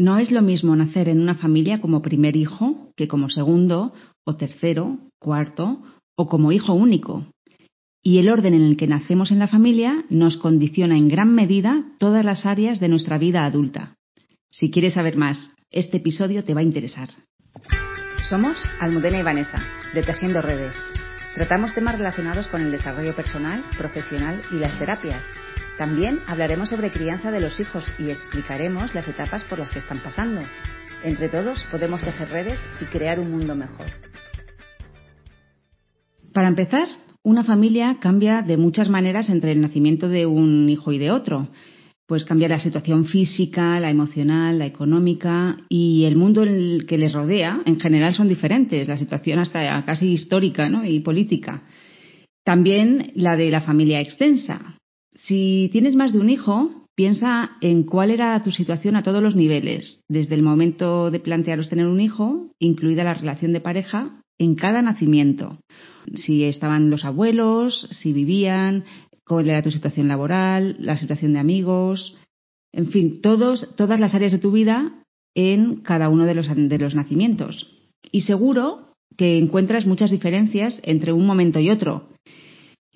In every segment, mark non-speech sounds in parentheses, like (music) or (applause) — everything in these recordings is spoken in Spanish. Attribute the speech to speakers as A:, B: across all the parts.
A: No es lo mismo nacer en una familia como primer hijo que como segundo o tercero, cuarto o como hijo único. Y el orden en el que nacemos en la familia nos condiciona en gran medida todas las áreas de nuestra vida adulta. Si quieres saber más, este episodio te va a interesar. Somos Almudena y Vanessa, de Tejiendo Redes. Tratamos temas relacionados con el desarrollo personal, profesional y las terapias también hablaremos sobre crianza de los hijos y explicaremos las etapas por las que están pasando. Entre todos podemos tejer redes y crear un mundo mejor. Para empezar, una familia cambia de muchas maneras entre el nacimiento de un hijo y de otro. Pues cambia la situación física, la emocional, la económica y el mundo en el que les rodea en general son diferentes, la situación hasta casi histórica y política. También la de la familia extensa. Si tienes más de un hijo, piensa en cuál era tu situación a todos los niveles, desde el momento de plantearos tener un hijo, incluida la relación de pareja, en cada nacimiento. Si estaban los abuelos, si vivían, cuál era tu situación laboral, la situación de amigos, en fin, todos, todas las áreas de tu vida en cada uno de los, de los nacimientos. Y seguro que encuentras muchas diferencias entre un momento y otro,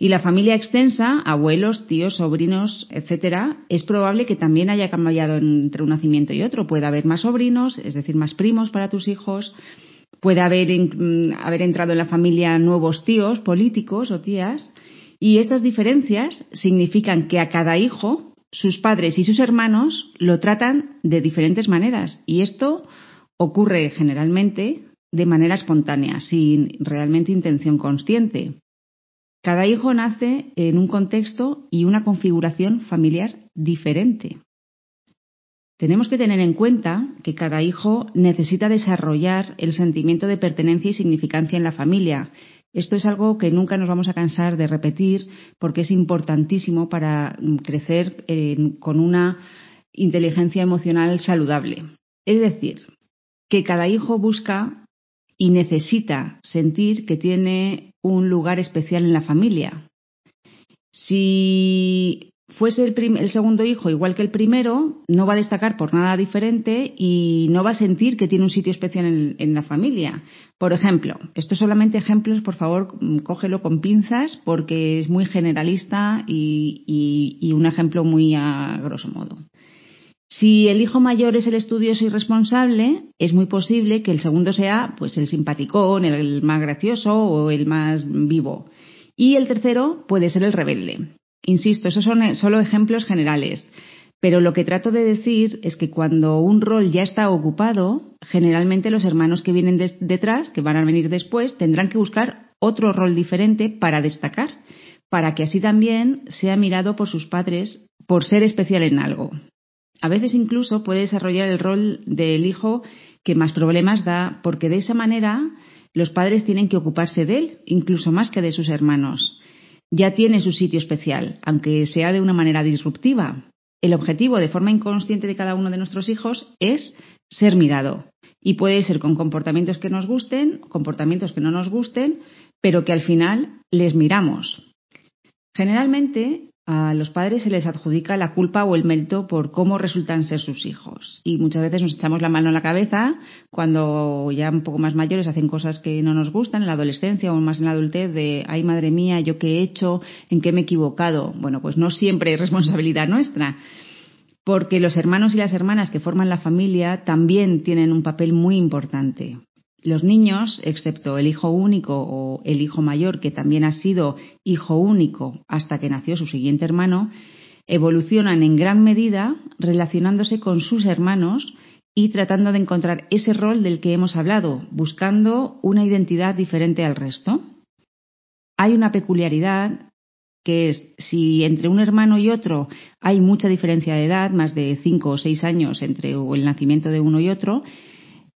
A: y la familia extensa, abuelos, tíos, sobrinos, etcétera, es probable que también haya cambiado entre un nacimiento y otro. Puede haber más sobrinos, es decir, más primos para tus hijos. Puede haber, mm, haber entrado en la familia nuevos tíos, políticos o tías. Y estas diferencias significan que a cada hijo, sus padres y sus hermanos lo tratan de diferentes maneras. Y esto ocurre generalmente de manera espontánea, sin realmente intención consciente. Cada hijo nace en un contexto y una configuración familiar diferente. Tenemos que tener en cuenta que cada hijo necesita desarrollar el sentimiento de pertenencia y significancia en la familia. Esto es algo que nunca nos vamos a cansar de repetir porque es importantísimo para crecer eh, con una inteligencia emocional saludable. Es decir, que cada hijo busca y necesita sentir que tiene un lugar especial en la familia. Si fuese el, segundo hijo igual que el primero, no va a destacar por nada diferente y no va a sentir que tiene un sitio especial en, la familia. Por ejemplo, esto solamente ejemplos, por favor, cógelo con pinzas porque es muy generalista y, y un ejemplo muy a grosso modo. Si el hijo mayor es el estudioso y responsable, es muy posible que el segundo sea pues el simpaticón, el más gracioso o el más vivo. Y el tercero puede ser el rebelde. Insisto, esos son solo ejemplos generales. Pero lo que trato de decir es que cuando un rol ya está ocupado, generalmente los hermanos que vienen detrás, que van a venir después, tendrán que buscar otro rol diferente para destacar, para que así también sea mirado por sus padres por ser especial en algo. A veces incluso puede desarrollar el rol del hijo que más problemas da, porque de esa manera los padres tienen que ocuparse de él, incluso más que de sus hermanos. Ya tiene su sitio especial, aunque sea de una manera disruptiva. El objetivo de forma inconsciente de cada uno de nuestros hijos es ser mirado. Y puede ser con comportamientos que nos gusten, comportamientos que no nos gusten, pero que al final les miramos. Generalmente a los padres se les adjudica la culpa o el mérito por cómo resultan ser sus hijos. Y muchas veces nos echamos la mano en la cabeza cuando ya un poco más mayores hacen cosas que no nos gustan en la adolescencia o más en la adultez de, ay madre mía, yo qué he hecho, en qué me he equivocado. Bueno, pues no siempre es responsabilidad nuestra. Porque los hermanos y las hermanas que forman la familia también tienen un papel muy importante. Los niños, excepto el hijo único o el hijo mayor, que también ha sido hijo único hasta que nació su siguiente hermano, evolucionan en gran medida relacionándose con sus hermanos y tratando de encontrar ese rol del que hemos hablado, buscando una identidad diferente al resto. Hay una peculiaridad que es si entre un hermano y otro hay mucha diferencia de edad, más de cinco o seis años entre el nacimiento de uno y otro,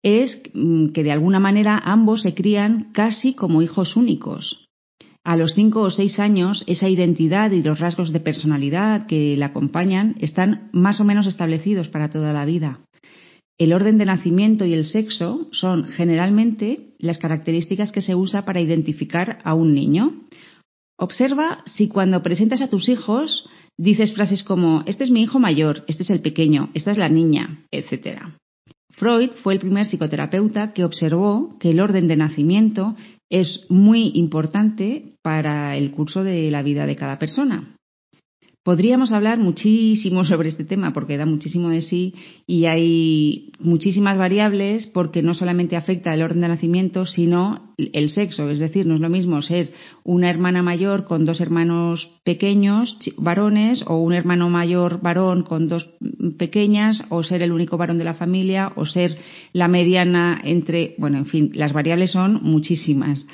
A: es mm, que de alguna manera ambos se crían casi como hijos únicos. A los cinco o seis años, esa identidad y los rasgos de personalidad que la acompañan están más o menos establecidos para toda la vida. El orden de nacimiento y el sexo son generalmente las características que se usa para identificar a un niño. Observa si cuando presentas a tus hijos dices frases como este es mi hijo mayor, este es el pequeño, esta es la niña, etc. Freud fue el primer psicoterapeuta que observó que el orden de nacimiento es muy importante para el curso de la vida de cada persona. Podríamos hablar muchísimo (laughs) sobre este tema porque da muchísimo de sí y hay muchísimas variables porque no solamente afecta el orden de nacimiento, sino el sexo. Es decir, no es lo mismo ser una hermana mayor con dos hermanos pequeños, varones, o un hermano mayor varón con dos pequeñas, o ser el único varón de la familia, o ser la mediana entre, bueno, en fin, las variables son muchísimas.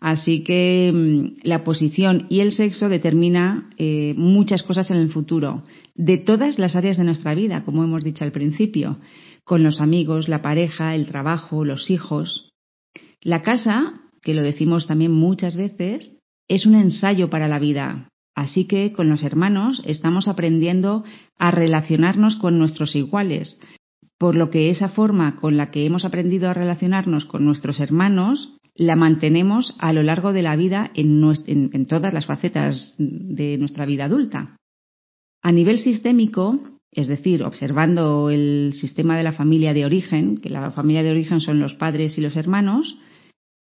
A: Así que mm, la posición y el sexo determina eh, muchas cosas en el futuro, de todas las áreas de nuestra vida, como hemos dicho al principio, con los amigos, la pareja, el trabajo, los hijos. La casa, que lo decimos también muchas veces, es un ensayo para la vida. Así que con los hermanos estamos aprendiendo a relacionarnos con nuestros iguales, por lo que esa forma con la que hemos aprendido a relacionarnos con nuestros hermanos la mantenemos a lo largo de la vida en, todas las facetas de nuestra vida adulta. A nivel sistémico, es decir, observando el sistema de la familia de origen, que la familia de origen son los padres y los hermanos,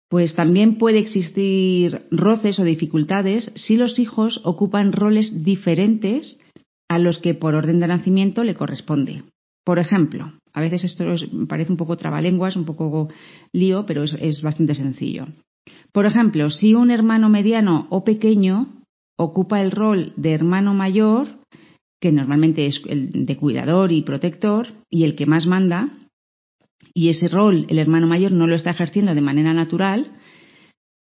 A: pues también puede existir roces o dificultades si los hijos ocupan roles diferentes a los que por orden de nacimiento le corresponde. Por ejemplo, a veces esto parece un poco trabalenguas, un poco lío, pero es, bastante sencillo. Por ejemplo, si un hermano mediano o pequeño ocupa el rol de hermano mayor, que normalmente es el de cuidador y protector, y el que más manda, y ese rol el hermano mayor no lo está ejerciendo de manera natural,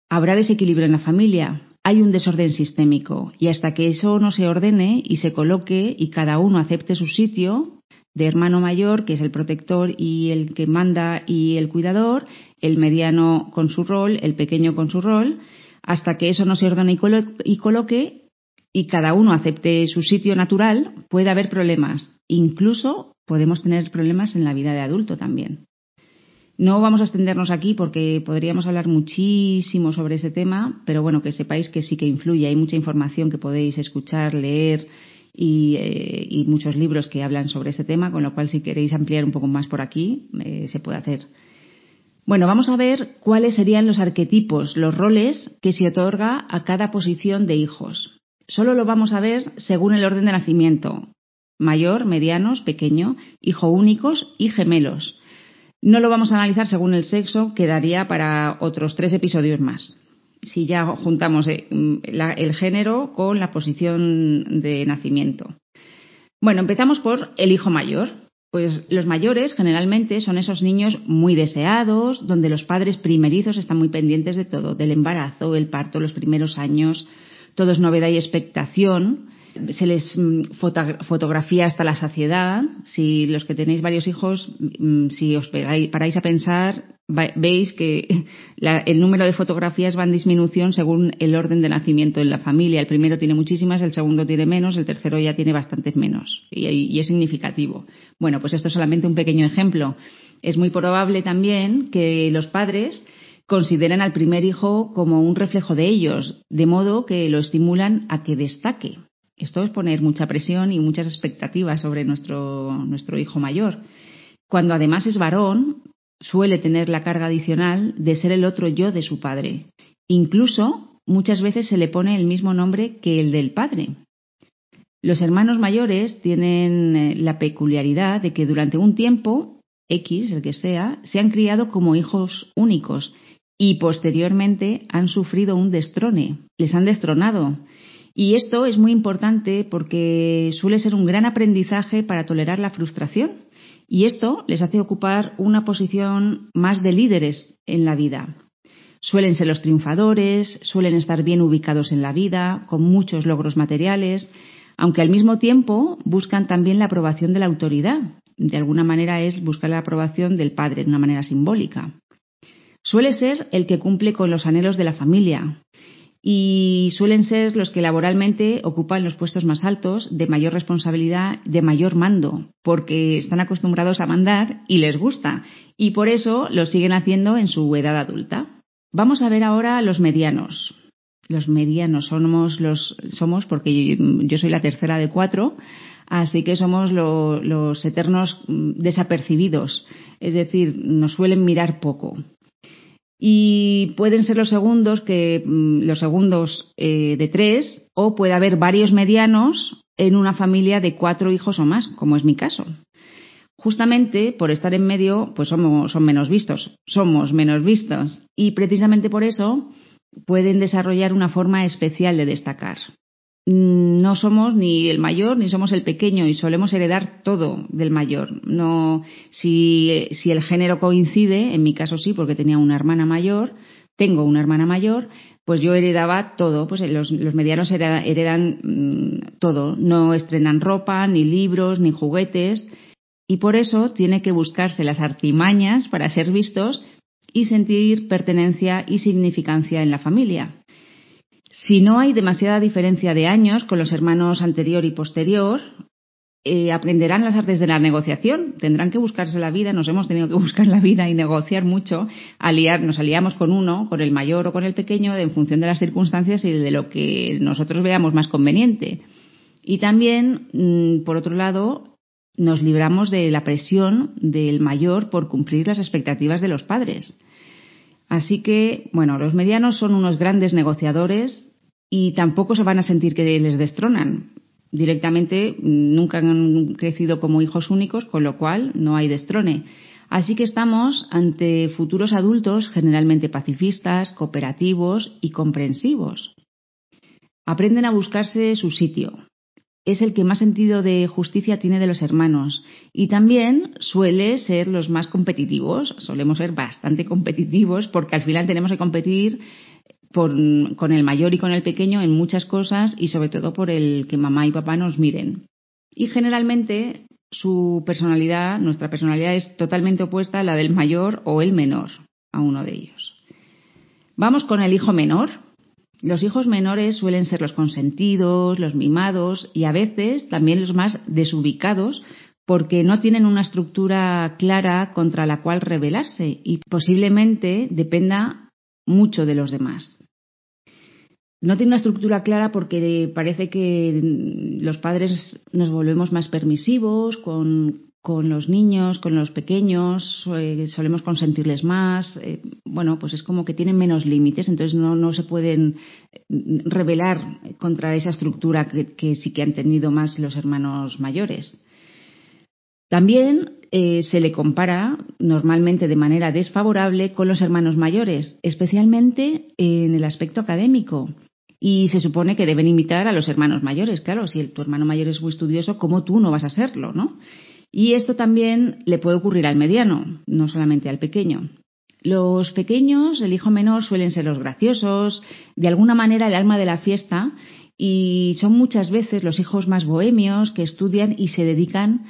A: habrá desequilibrio en la familia. Hay un desorden sistémico y hasta que eso no se ordene y se coloque y cada uno acepte su sitio, de hermano mayor, que es el protector y el que manda y el cuidador, el mediano con su rol, el pequeño con su rol, hasta que eso no se ordene y coloque y cada uno acepte su sitio natural, puede haber problemas. Incluso podemos tener problemas en la vida de adulto también. No vamos a extendernos aquí porque podríamos hablar muchísimo sobre ese tema, pero bueno, que sepáis que sí que influye. Hay mucha información que podéis escuchar, leer eh, y, muchos libros que hablan sobre este tema, con lo cual si queréis ampliar un poco más por aquí, eh, se puede hacer. Bueno, vamos a ver cuáles serían los arquetipos, los roles que se otorga a cada posición de hijos. Solo lo vamos a ver según el orden de nacimiento. Mayor, medianos, pequeño, hijo únicos y gemelos. No lo vamos a analizar según el sexo, quedaría para otros tres episodios más si ya juntamos eh, el género con la posición de nacimiento. Bueno, empezamos por el hijo mayor. Pues los mayores generalmente son esos niños muy deseados, donde los padres primerizos están muy pendientes de todo, del embarazo, el parto, los primeros años, todo es novedad y expectación se les mm, fotografía hasta la saciedad. Si los que tenéis varios hijos, mm, si os paráis a pensar, veis que (laughs) el número de fotografías va en disminución según el orden de nacimiento en la familia. El primero tiene muchísimas, el segundo tiene menos, el tercero ya tiene bastantes menos y, y es significativo. Bueno, pues esto es solamente un pequeño ejemplo. Es muy probable también que los padres consideren al primer hijo como un reflejo de ellos, de modo que lo estimulan a que destaque. Esto es poner mucha presión y muchas expectativas sobre nuestro, nuestro hijo mayor. Cuando además es varón, suele tener la carga adicional de ser el otro yo de su padre. Incluso muchas veces se le pone el mismo nombre que el del padre. Los hermanos mayores tienen eh, la peculiaridad de que durante un tiempo, X, el que sea, se han criado como hijos únicos y posteriormente han sufrido un destrone, les han destronado y esto es muy importante porque suele ser un gran aprendizaje para tolerar la frustración y esto les hace ocupar una posición más de líderes en la vida. Suelen ser los triunfadores, suelen estar bien ubicados en la vida, con muchos logros materiales, aunque al mismo tiempo buscan también la aprobación de la autoridad. De alguna manera es buscar la aprobación del padre de una manera simbólica. Suele ser el que cumple con los anhelos de la familia, y suelen ser los que laboralmente ocupan los puestos más altos, de mayor responsabilidad, de mayor mando, porque están acostumbrados a mandar y les gusta, y por eso lo siguen haciendo en su edad adulta. Vamos a ver ahora los medianos. Los medianos somos los somos porque yo soy la tercera de cuatro, así que somos los eternos desapercibidos. es decir, nos suelen mirar poco. Y pueden ser los segundos, que, mm, los segundos eh, de tres, o puede haber varios medianos en una familia de cuatro hijos o más, como es mi caso. Justamente por estar en medio, pues somos son menos vistos, somos menos vistos. Y precisamente por eso pueden desarrollar una forma especial de destacar. Mm, no somos ni el mayor ni somos el pequeño y solemos heredar todo del mayor. No, si, el género coincide, en mi caso sí, porque tenía una hermana mayor, tengo una hermana mayor, pues yo heredaba todo, pues los, los medianos heredan mm, todo, no estrenan ropa, ni libros, ni juguetes, y por eso tiene que buscarse las artimañas para ser vistos y sentir pertenencia y significancia en la familia. Si no hay demasiada diferencia de años con los hermanos anterior y posterior, eh, aprenderán las artes de la negociación, tendrán que buscarse la vida, nos hemos tenido que buscar la vida y negociar mucho, aliar, nos aliamos con uno, con el mayor o con el pequeño, en función de las circunstancias y de lo que nosotros veamos más conveniente. Y también, mm, por otro lado, nos libramos de la presión del mayor por cumplir las expectativas de los padres. Así que, bueno, los medianos son unos grandes negociadores y tampoco se van a sentir que les destronan. Directamente nunca han crecido como hijos únicos, con lo cual no hay destrone. Así que estamos ante futuros adultos generalmente pacifistas, cooperativos y comprensivos. Aprenden a buscarse su sitio, es el que más sentido de justicia tiene de los hermanos y también suele ser los más competitivos, solemos ser bastante competitivos porque al final tenemos que competir con el mayor y con el pequeño en muchas cosas y sobre todo por el que mamá y papá nos miren. Y generalmente su personalidad, nuestra personalidad es totalmente opuesta a la del mayor o el menor, a uno de ellos. Vamos con el hijo menor, los hijos menores suelen ser los consentidos, los mimados y a veces también los más desubicados porque no tienen una estructura clara contra la cual rebelarse y posiblemente dependa mucho de los demás. No tiene una estructura clara porque parece que los padres nos volvemos más permisivos con, con los niños, con los pequeños, eh, solemos consentirles más. Eh, bueno, pues es como que tienen menos límites, entonces no, no se pueden eh, rebelar contra esa estructura que, sí que han tenido más los hermanos mayores. También se le compara normalmente de manera desfavorable con los hermanos mayores, especialmente en el aspecto académico. Y se supone que deben imitar a los hermanos mayores. Claro, si el, tu hermano mayor es muy estudioso, ¿cómo tú no vas a serlo, no? Y esto también le puede ocurrir al mediano, no solamente al pequeño. Los pequeños, el hijo menor, suelen ser los graciosos, de alguna manera el alma de la fiesta, y son muchas veces los hijos más bohemios que estudian y se dedican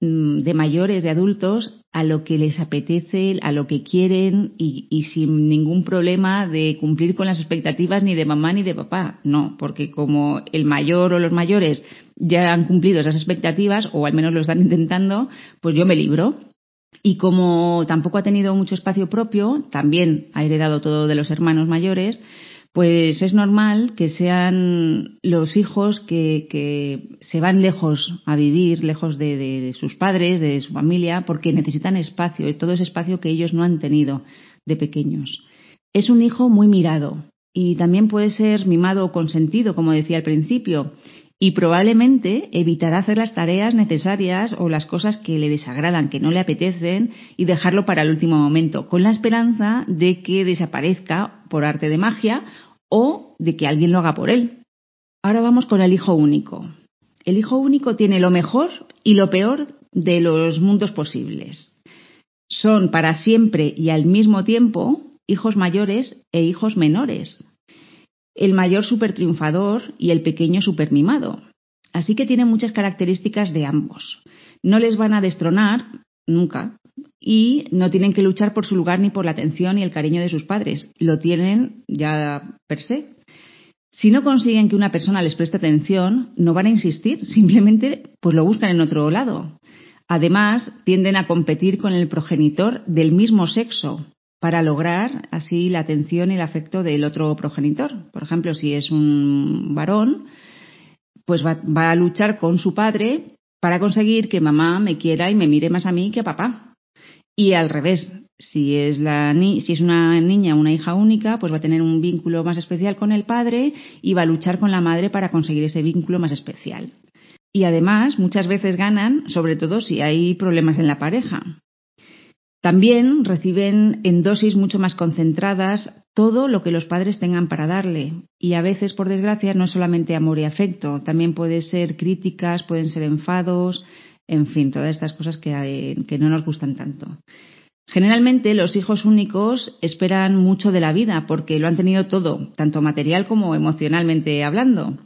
A: mm, de mayores, de adultos, a lo que les apetece, a lo que quieren y, y, sin ningún problema de cumplir con las expectativas ni de mamá ni de papá. No, porque como el mayor o los mayores ya han cumplido esas expectativas, o al menos lo están (laughs) intentando, pues yo me libro. Y como tampoco ha tenido mucho espacio propio, también ha heredado todo de los hermanos mayores, pues es normal que sean los hijos que, que se van lejos a vivir, lejos de, sus padres, de su familia, porque necesitan espacio, es todo ese espacio que ellos no han tenido de pequeños. Es un hijo muy mirado y también puede ser mimado o consentido, como decía al principio, y probablemente evitará hacer las tareas necesarias o las cosas que le desagradan, que no le apetecen y dejarlo para el último momento, con la esperanza de que desaparezca por arte de magia o de que alguien lo haga por él. Ahora vamos con el hijo único. El hijo único tiene lo mejor y lo peor de los mundos posibles. Son para siempre y al mismo tiempo hijos mayores e hijos menores, el mayor super triunfador y el pequeño super mimado. Así que tienen muchas características de ambos. No les van a destronar nunca y no tienen que luchar por su lugar ni por la atención y el cariño de sus padres. Lo tienen ya per se. Si no consiguen que una persona les preste atención, no van a insistir, simplemente pues lo buscan en otro lado. Además, tienden a competir con el progenitor del mismo sexo, para lograr así la atención y el afecto del otro progenitor. Por ejemplo, si es un varón, pues va, a luchar con su padre para conseguir que mamá me quiera y me mire más a mí que a papá. Y al revés, si es, la si es una niña una hija única, pues va a tener un vínculo más especial con el padre y va a luchar con la madre para conseguir ese vínculo más especial. Y además, muchas veces ganan, sobre todo si hay problemas en la pareja. También reciben en dosis mucho más concentradas todo lo que los padres tengan para darle. Y a veces, por desgracia, no es solamente amor y afecto, también puede ser críticas, pueden ser enfados, en fin, todas estas cosas que, que no nos gustan tanto. Generalmente los hijos únicos esperan mucho de la vida porque lo han tenido todo, tanto material como emocionalmente hablando.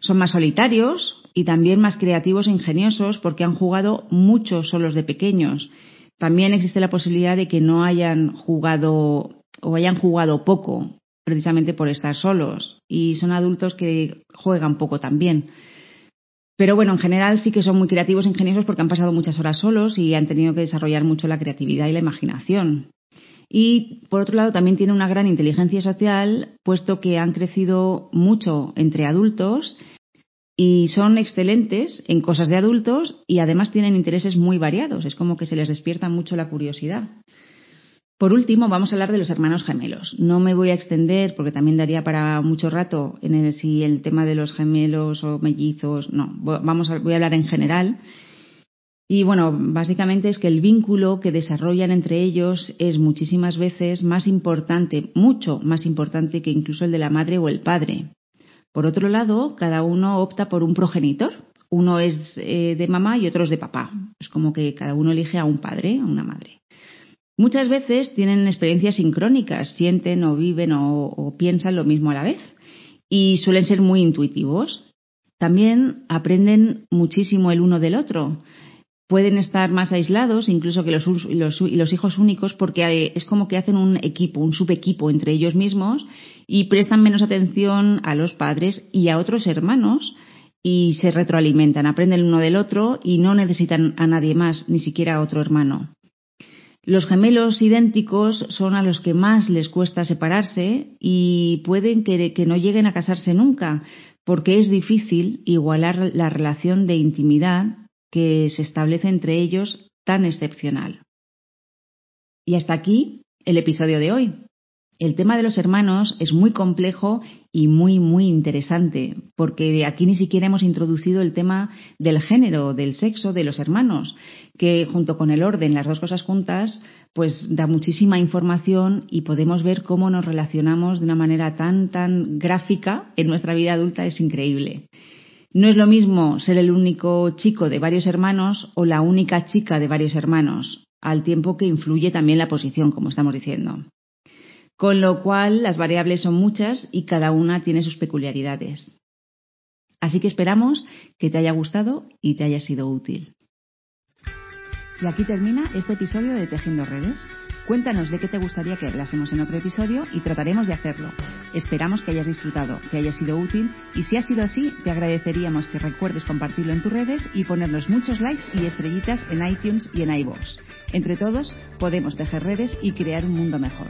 A: Son más solitarios y también más creativos e ingeniosos porque han jugado mucho solos de pequeños. También existe la posibilidad de que no hayan jugado o hayan jugado poco precisamente por estar solos y son adultos que juegan poco también. Pero bueno, en general sí que son muy creativos e ingeniosos porque han pasado muchas horas solos y han tenido que desarrollar mucho la creatividad y la imaginación. Y por otro lado también tienen una gran inteligencia social, puesto que han crecido mucho entre adultos y son excelentes en cosas de adultos y además tienen intereses muy variados. Es como que se les despierta mucho la curiosidad. Por último, vamos a hablar de los hermanos gemelos. No me voy a extender porque también daría para mucho rato en el, si el tema de los gemelos o mellizos. No, vamos a, voy a hablar en general. Y bueno, básicamente es que el vínculo que desarrollan entre ellos es muchísimas veces más importante, mucho más importante que incluso el de la madre o el padre. Por otro lado, cada uno opta por un progenitor. Uno es eh, de mamá y otro es de papá. Es como que cada uno elige a un padre, a una madre. Muchas veces tienen experiencias sincrónicas, sienten o viven o, piensan lo mismo a la vez y suelen ser muy intuitivos. También aprenden muchísimo el uno del otro. Pueden estar más aislados incluso que los, los, hijos únicos porque es como que hacen un equipo, un subequipo entre ellos mismos y prestan menos atención a los padres y a otros hermanos y se retroalimentan, aprenden uno del otro y no necesitan a nadie más, ni siquiera a otro hermano. Los gemelos idénticos son a los que más les cuesta separarse y pueden que, no lleguen a casarse nunca, porque es difícil igualar la relación de intimidad que se establece entre ellos tan excepcional. Y hasta aquí el episodio de hoy. El tema de los hermanos es muy complejo y muy, muy interesante, porque aquí ni siquiera hemos introducido el tema del género, del sexo de los hermanos, que junto con el orden, las dos cosas juntas, pues da muchísima información y podemos ver cómo nos relacionamos de una manera tan, tan gráfica en nuestra vida adulta, es increíble. No es lo mismo ser el único chico de varios hermanos o la única chica de varios hermanos, al tiempo que influye también la posición, como estamos diciendo. Con lo cual, las variables son muchas y cada una tiene sus peculiaridades. Así que esperamos que te haya gustado y te haya sido útil. Y aquí termina este episodio de Tejiendo Redes. Cuéntanos de qué te gustaría que hablásemos en otro episodio y trataremos de hacerlo. Esperamos que hayas disfrutado, que haya sido útil y si ha sido así, te agradeceríamos que recuerdes compartirlo en tus redes y ponernos muchos likes y estrellitas en iTunes y en iVoox. Entre todos, podemos tejer redes y crear un mundo mejor.